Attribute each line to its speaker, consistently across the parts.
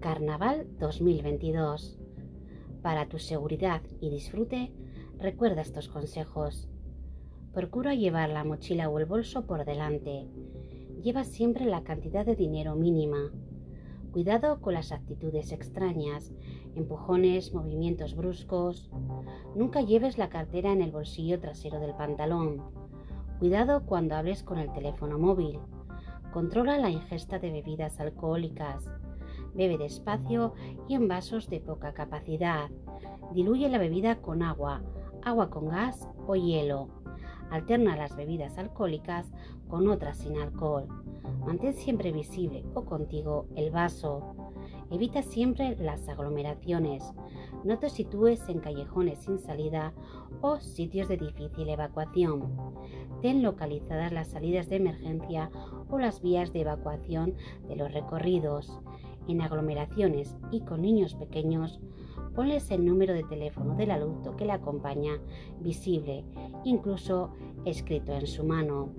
Speaker 1: Carnaval 2022. Para tu seguridad y disfrute, recuerda estos consejos. Procura llevar la mochila o el bolso por delante. Lleva siempre la cantidad de dinero mínima. Cuidado con las actitudes extrañas, empujones, movimientos bruscos. Nunca lleves la cartera en el bolsillo trasero del pantalón. Cuidado cuando hables con el teléfono móvil. Controla la ingesta de bebidas alcohólicas. Bebe despacio y en vasos de poca capacidad. Diluye la bebida con agua, agua con gas o hielo. Alterna las bebidas alcohólicas con otras sin alcohol. Mantén siempre visible o contigo el vaso. Evita siempre las aglomeraciones. No te sitúes en callejones sin salida o sitios de difícil evacuación. Ten localizadas las salidas de emergencia o las vías de evacuación de los recorridos en aglomeraciones y con niños pequeños, ponles el número de teléfono del adulto que le acompaña visible, incluso escrito en su mano.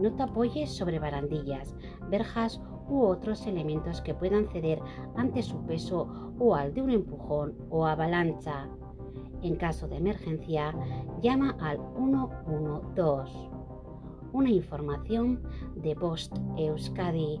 Speaker 1: No te apoyes sobre barandillas, verjas u otros elementos que puedan ceder ante su peso o al de un empujón o avalancha. En caso de emergencia, llama al 112. Una información de Post Euskadi